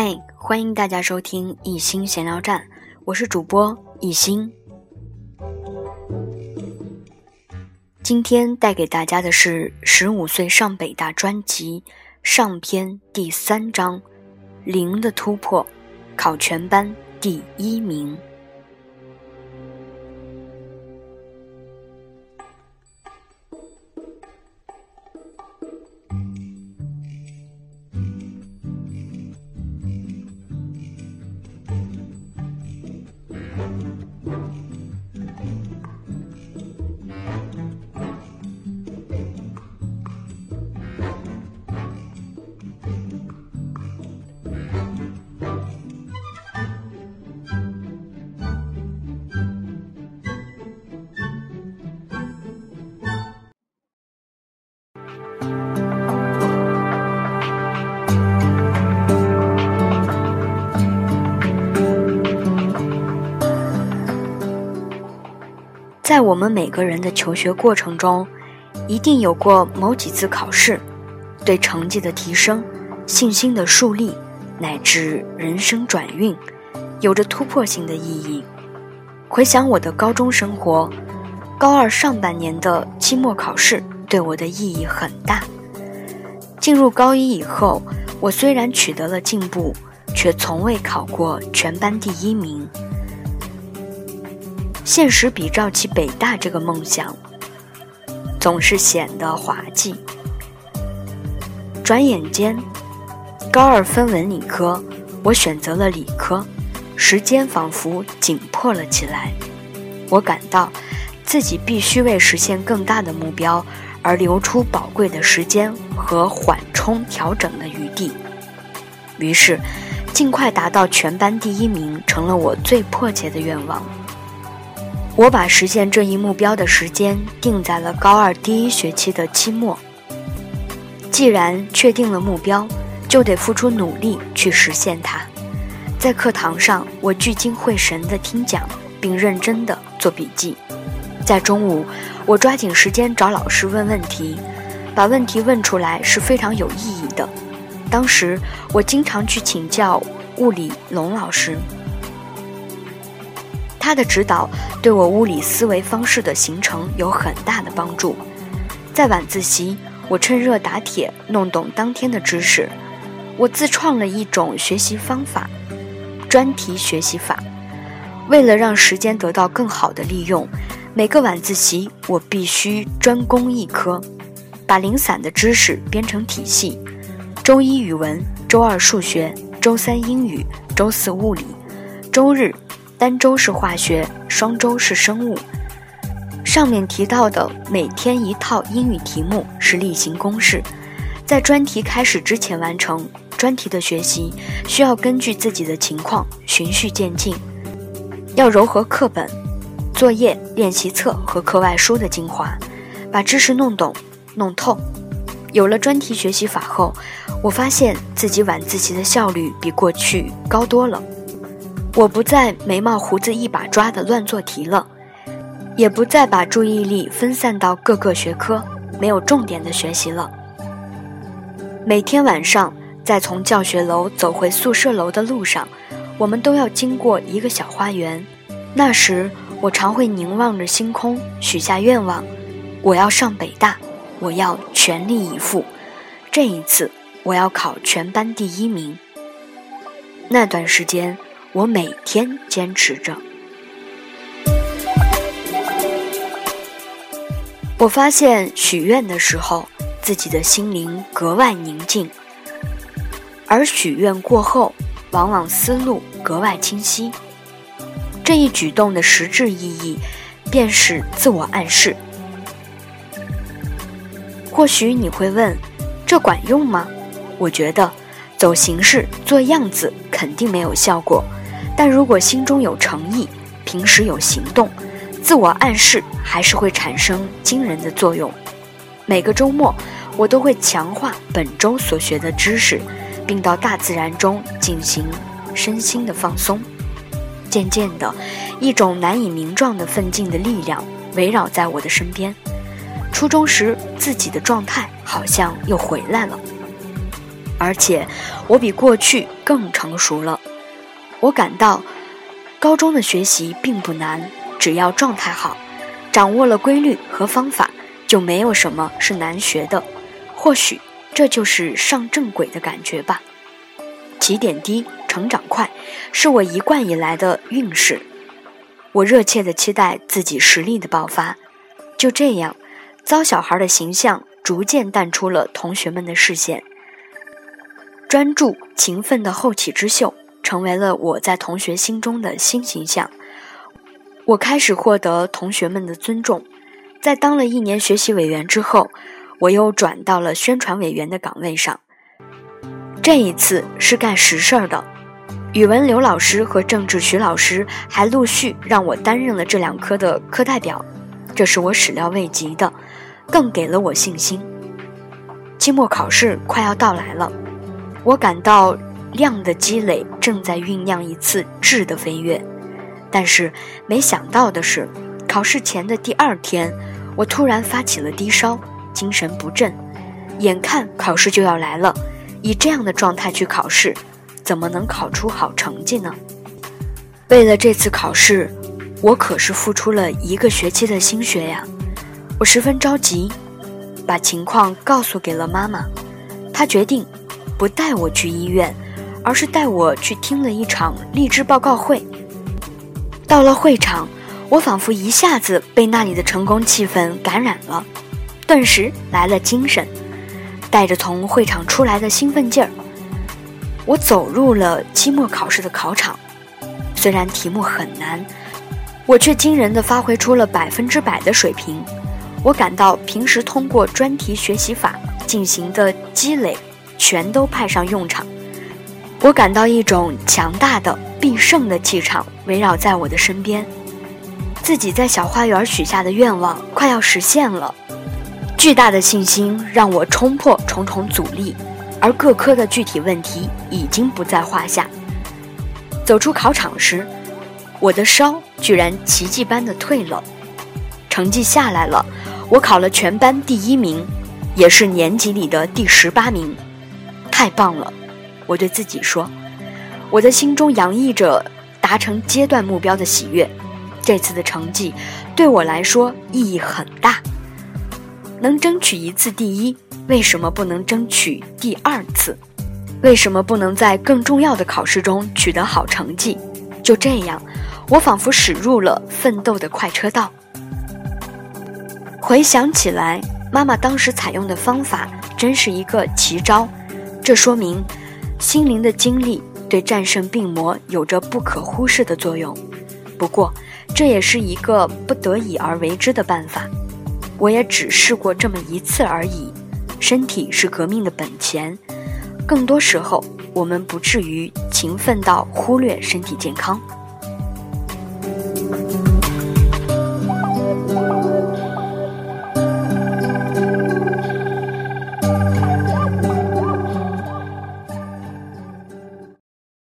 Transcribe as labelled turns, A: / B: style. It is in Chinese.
A: 嗨，欢迎大家收听一心闲聊站，我是主播一心。今天带给大家的是《十五岁上北大》专辑上篇第三章：零的突破，考全班第一名。在我们每个人的求学过程中，一定有过某几次考试，对成绩的提升、信心的树立，乃至人生转运，有着突破性的意义。回想我的高中生活，高二上半年的期末考试对我的意义很大。进入高一以后，我虽然取得了进步，却从未考过全班第一名。现实比照起北大这个梦想，总是显得滑稽。转眼间，高二分文理科，我选择了理科，时间仿佛紧迫了起来。我感到自己必须为实现更大的目标而留出宝贵的时间和缓冲调整的余地。于是，尽快达到全班第一名成了我最迫切的愿望。我把实现这一目标的时间定在了高二第一学期的期末。既然确定了目标，就得付出努力去实现它。在课堂上，我聚精会神地听讲，并认真地做笔记。在中午，我抓紧时间找老师问问题，把问题问出来是非常有意义的。当时，我经常去请教物理龙老师。他的指导对我物理思维方式的形成有很大的帮助。在晚自习，我趁热打铁弄懂当天的知识。我自创了一种学习方法——专题学习法。为了让时间得到更好的利用，每个晚自习我必须专攻一科，把零散的知识编成体系：周一语文，周二数学，周三英语，周四物理，周日。单周是化学，双周是生物。上面提到的每天一套英语题目是例行公事，在专题开始之前完成。专题的学习需要根据自己的情况循序渐进，要糅合课本、作业、练习册和课外书的精华，把知识弄懂、弄透。有了专题学习法后，我发现自己晚自习的效率比过去高多了。我不再眉毛胡子一把抓的乱做题了，也不再把注意力分散到各个学科，没有重点的学习了。每天晚上在从教学楼走回宿舍楼的路上，我们都要经过一个小花园。那时我常会凝望着星空，许下愿望：我要上北大，我要全力以赴。这一次我要考全班第一名。那段时间。我每天坚持着。我发现许愿的时候，自己的心灵格外宁静；而许愿过后，往往思路格外清晰。这一举动的实质意义，便是自我暗示。或许你会问，这管用吗？我觉得，走形式、做样子，肯定没有效果。但如果心中有诚意，平时有行动，自我暗示还是会产生惊人的作用。每个周末，我都会强化本周所学的知识，并到大自然中进行身心的放松。渐渐的，一种难以名状的奋进的力量围绕在我的身边。初中时自己的状态好像又回来了。而且我比过去更成熟了。我感到，高中的学习并不难，只要状态好，掌握了规律和方法，就没有什么是难学的。或许这就是上正轨的感觉吧。起点低，成长快，是我一贯以来的运势。我热切地期待自己实力的爆发。就这样，糟小孩的形象逐渐淡出了同学们的视线。专注、勤奋的后起之秀。成为了我在同学心中的新形象，我开始获得同学们的尊重。在当了一年学习委员之后，我又转到了宣传委员的岗位上。这一次是干实事儿的，语文刘老师和政治徐老师还陆续让我担任了这两科的课代表，这是我始料未及的，更给了我信心。期末考试快要到来了，我感到。量的积累正在酝酿一次质的飞跃，但是没想到的是，考试前的第二天，我突然发起了低烧，精神不振。眼看考试就要来了，以这样的状态去考试，怎么能考出好成绩呢？为了这次考试，我可是付出了一个学期的心血呀！我十分着急，把情况告诉给了妈妈，她决定不带我去医院。而是带我去听了一场励志报告会。到了会场，我仿佛一下子被那里的成功气氛感染了，顿时来了精神，带着从会场出来的兴奋劲儿，我走入了期末考试的考场。虽然题目很难，我却惊人的发挥出了百分之百的水平。我感到平时通过专题学习法进行的积累，全都派上用场。我感到一种强大的必胜的气场围绕在我的身边，自己在小花园许下的愿望快要实现了，巨大的信心让我冲破重重阻力，而各科的具体问题已经不在话下。走出考场时，我的烧居然奇迹般的退了，成绩下来了，我考了全班第一名，也是年级里的第十八名，太棒了。我对自己说，我的心中洋溢着达成阶段目标的喜悦。这次的成绩对我来说意义很大。能争取一次第一，为什么不能争取第二次？为什么不能在更重要的考试中取得好成绩？就这样，我仿佛驶入了奋斗的快车道。回想起来，妈妈当时采用的方法真是一个奇招。这说明。心灵的经历对战胜病魔有着不可忽视的作用，不过这也是一个不得已而为之的办法。我也只试过这么一次而已。身体是革命的本钱，更多时候我们不至于勤奋到忽略身体健康。